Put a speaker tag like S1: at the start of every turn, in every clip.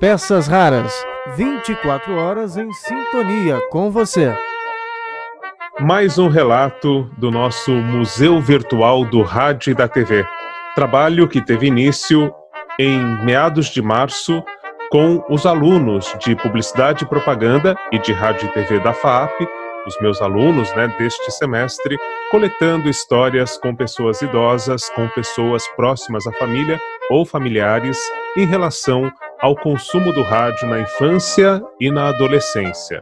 S1: Peças raras, 24 horas em sintonia com você.
S2: Mais um relato do nosso Museu Virtual do Rádio e da TV. Trabalho que teve início em meados de março com os alunos de Publicidade e Propaganda e de Rádio e TV da FAP, os meus alunos né, deste semestre, coletando histórias com pessoas idosas, com pessoas próximas à família ou familiares em relação ao consumo do rádio na infância e na adolescência.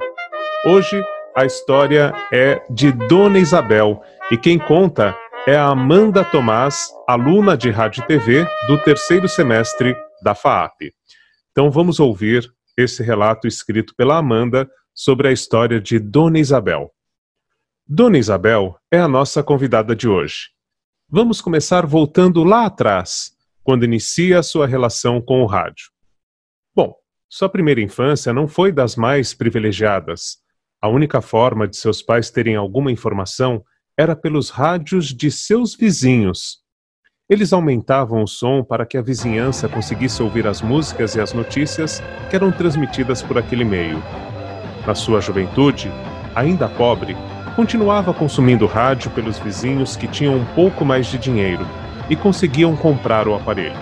S2: Hoje, a história é de Dona Isabel e quem conta é a Amanda Tomás, aluna de Rádio e TV do terceiro semestre da FAAP. Então vamos ouvir esse relato escrito pela Amanda sobre a história de Dona Isabel. Dona Isabel é a nossa convidada de hoje. Vamos começar voltando lá atrás, quando inicia a sua relação com o rádio. Bom, sua primeira infância não foi das mais privilegiadas. A única forma de seus pais terem alguma informação era pelos rádios de seus vizinhos. Eles aumentavam o som para que a vizinhança conseguisse ouvir as músicas e as notícias que eram transmitidas por aquele meio. Na sua juventude, ainda pobre, continuava consumindo rádio pelos vizinhos que tinham um pouco mais de dinheiro e conseguiam comprar o aparelho.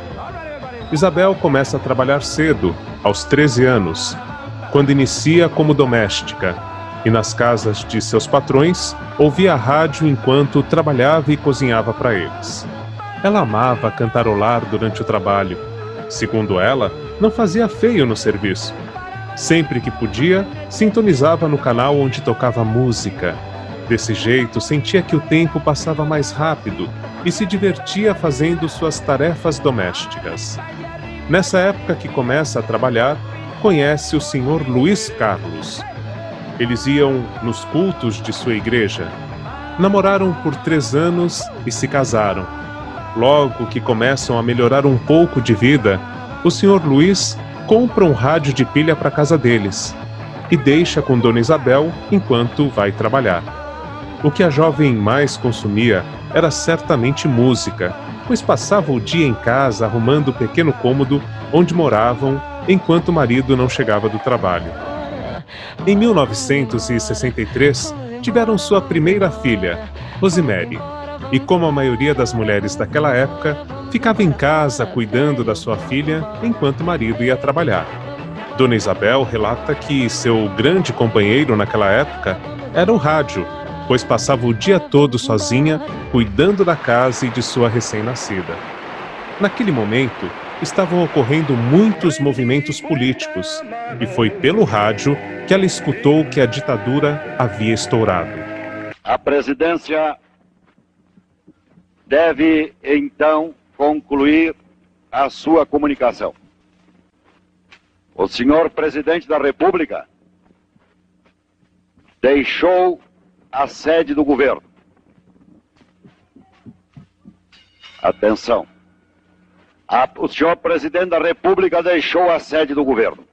S2: Isabel começa a trabalhar cedo, aos 13 anos, quando inicia como doméstica e nas casas de seus patrões ouvia a rádio enquanto trabalhava e cozinhava para eles. Ela amava cantarolar durante o trabalho. Segundo ela, não fazia feio no serviço. Sempre que podia, sintonizava no canal onde tocava música. Desse jeito, sentia que o tempo passava mais rápido e se divertia fazendo suas tarefas domésticas. Nessa época que começa a trabalhar, conhece o senhor Luiz Carlos. Eles iam nos cultos de sua igreja. Namoraram por três anos e se casaram. Logo que começam a melhorar um pouco de vida, o senhor Luiz compra um rádio de pilha para casa deles e deixa com Dona Isabel enquanto vai trabalhar. O que a jovem mais consumia era certamente música, pois passava o dia em casa arrumando o pequeno cômodo onde moravam enquanto o marido não chegava do trabalho. Em 1963, tiveram sua primeira filha, Rosemary, e como a maioria das mulheres daquela época, ficava em casa cuidando da sua filha enquanto o marido ia trabalhar. Dona Isabel relata que seu grande companheiro naquela época era o rádio, pois passava o dia todo sozinha, cuidando da casa e de sua recém-nascida. Naquele momento, estavam ocorrendo muitos movimentos políticos, e foi pelo rádio que ela escutou que a ditadura havia estourado.
S3: A presidência deve, então, concluir a sua comunicação. O senhor presidente da República deixou a sede do governo. Atenção. A, o senhor presidente da República deixou a sede do governo.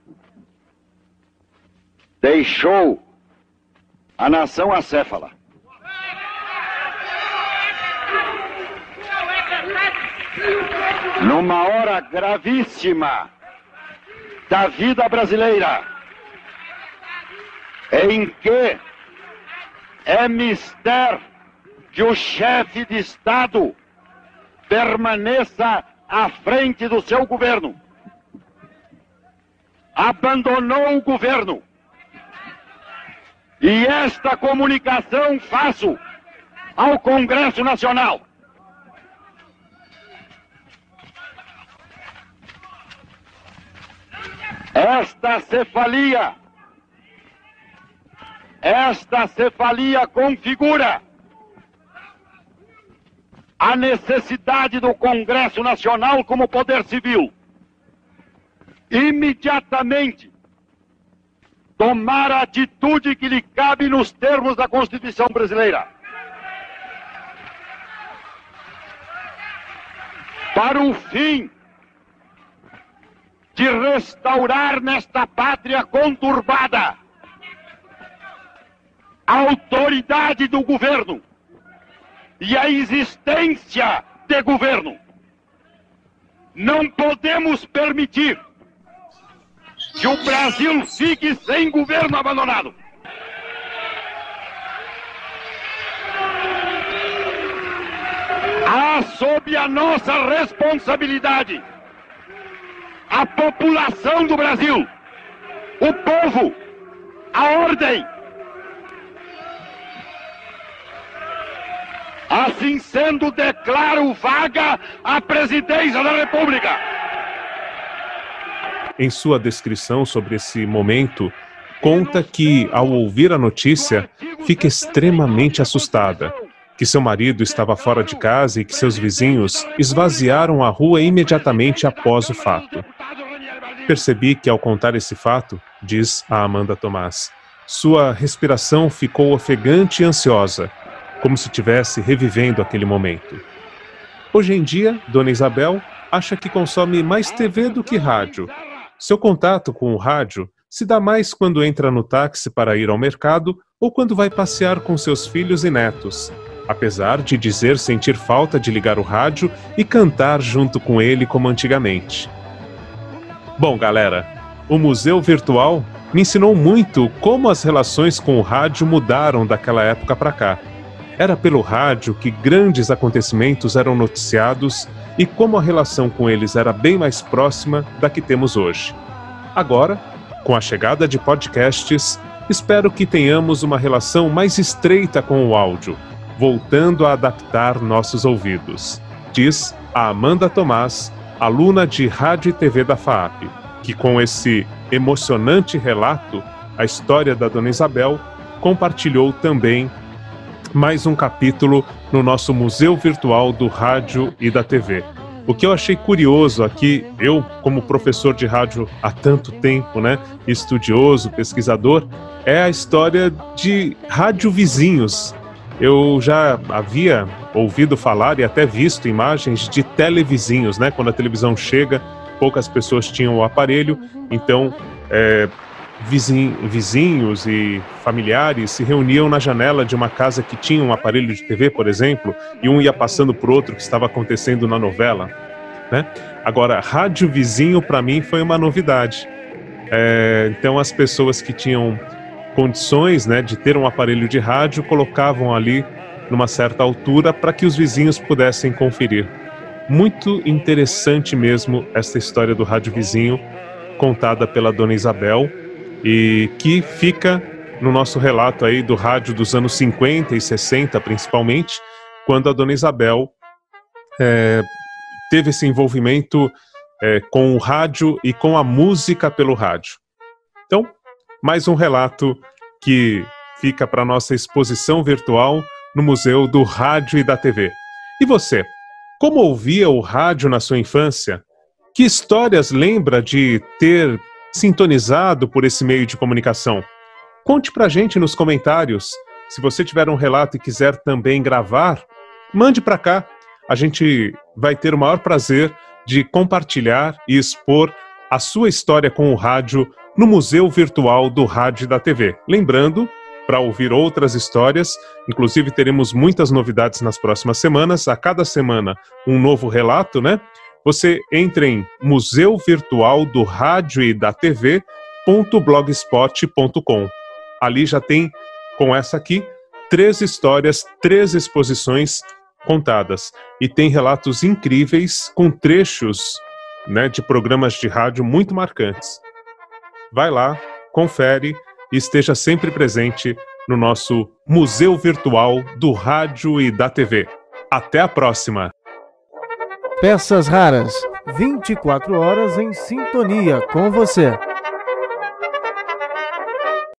S3: Deixou a nação acéfala. Numa hora gravíssima da vida brasileira, em que é mister que o chefe de Estado permaneça à frente do seu governo. Abandonou o governo. E esta comunicação faço ao Congresso Nacional. Esta cefalia esta cefalia configura a necessidade do Congresso Nacional como poder civil imediatamente tomar a atitude que lhe cabe nos termos da Constituição brasileira. Para o fim de restaurar nesta pátria conturbada a autoridade do governo e a existência de governo. Não podemos permitir que o Brasil fique sem governo abandonado. Há sob a nossa responsabilidade a população do Brasil, o povo, a ordem. Assim sendo, declaro vaga a presidência da República.
S2: Em sua descrição sobre esse momento, conta que, ao ouvir a notícia, fica extremamente assustada que seu marido estava fora de casa e que seus vizinhos esvaziaram a rua imediatamente após o fato. Percebi que, ao contar esse fato, diz a Amanda Tomás, sua respiração ficou ofegante e ansiosa, como se estivesse revivendo aquele momento. Hoje em dia, Dona Isabel acha que consome mais TV do que rádio. Seu contato com o rádio se dá mais quando entra no táxi para ir ao mercado ou quando vai passear com seus filhos e netos, apesar de dizer sentir falta de ligar o rádio e cantar junto com ele como antigamente. Bom, galera, o Museu Virtual me ensinou muito como as relações com o rádio mudaram daquela época para cá. Era pelo rádio que grandes acontecimentos eram noticiados e como a relação com eles era bem mais próxima da que temos hoje. Agora, com a chegada de podcasts, espero que tenhamos uma relação mais estreita com o áudio voltando a adaptar nossos ouvidos, diz a Amanda Tomás, aluna de Rádio e TV da FAAP, que com esse emocionante relato, a história da Dona Isabel, compartilhou também mais um capítulo no nosso Museu Virtual do Rádio e da TV. O que eu achei curioso aqui, eu como professor de rádio há tanto tempo, né, estudioso, pesquisador, é a história de rádio vizinhos, eu já havia ouvido falar e até visto imagens de televizinhos, né? Quando a televisão chega, poucas pessoas tinham o aparelho, então é, vizinhos e familiares se reuniam na janela de uma casa que tinha um aparelho de TV, por exemplo, e um ia passando por outro que estava acontecendo na novela. Né? Agora, rádio vizinho para mim foi uma novidade. É, então, as pessoas que tinham condições né, de ter um aparelho de rádio, colocavam ali numa certa altura para que os vizinhos pudessem conferir. Muito interessante mesmo esta história do rádio vizinho, contada pela dona Isabel, e que fica no nosso relato aí do rádio dos anos 50 e 60, principalmente, quando a dona Isabel é, teve esse envolvimento é, com o rádio e com a música pelo rádio. Então, mais um relato que fica para nossa exposição virtual no Museu do Rádio e da TV. E você, como ouvia o rádio na sua infância? Que histórias lembra de ter sintonizado por esse meio de comunicação? Conte para gente nos comentários. Se você tiver um relato e quiser também gravar, mande para cá. A gente vai ter o maior prazer de compartilhar e expor a sua história com o rádio no Museu Virtual do Rádio e da TV. Lembrando, para ouvir outras histórias, inclusive teremos muitas novidades nas próximas semanas, a cada semana um novo relato, né? Você entre em Museu Virtual do Rádio e da TV.blogspot.com. Ali já tem, com essa aqui, três histórias, três exposições contadas. E tem relatos incríveis com trechos né, de programas de rádio muito marcantes. Vai lá, confere e esteja sempre presente no nosso Museu Virtual do Rádio e da TV. Até a próxima!
S1: Peças raras, 24 horas em sintonia com você.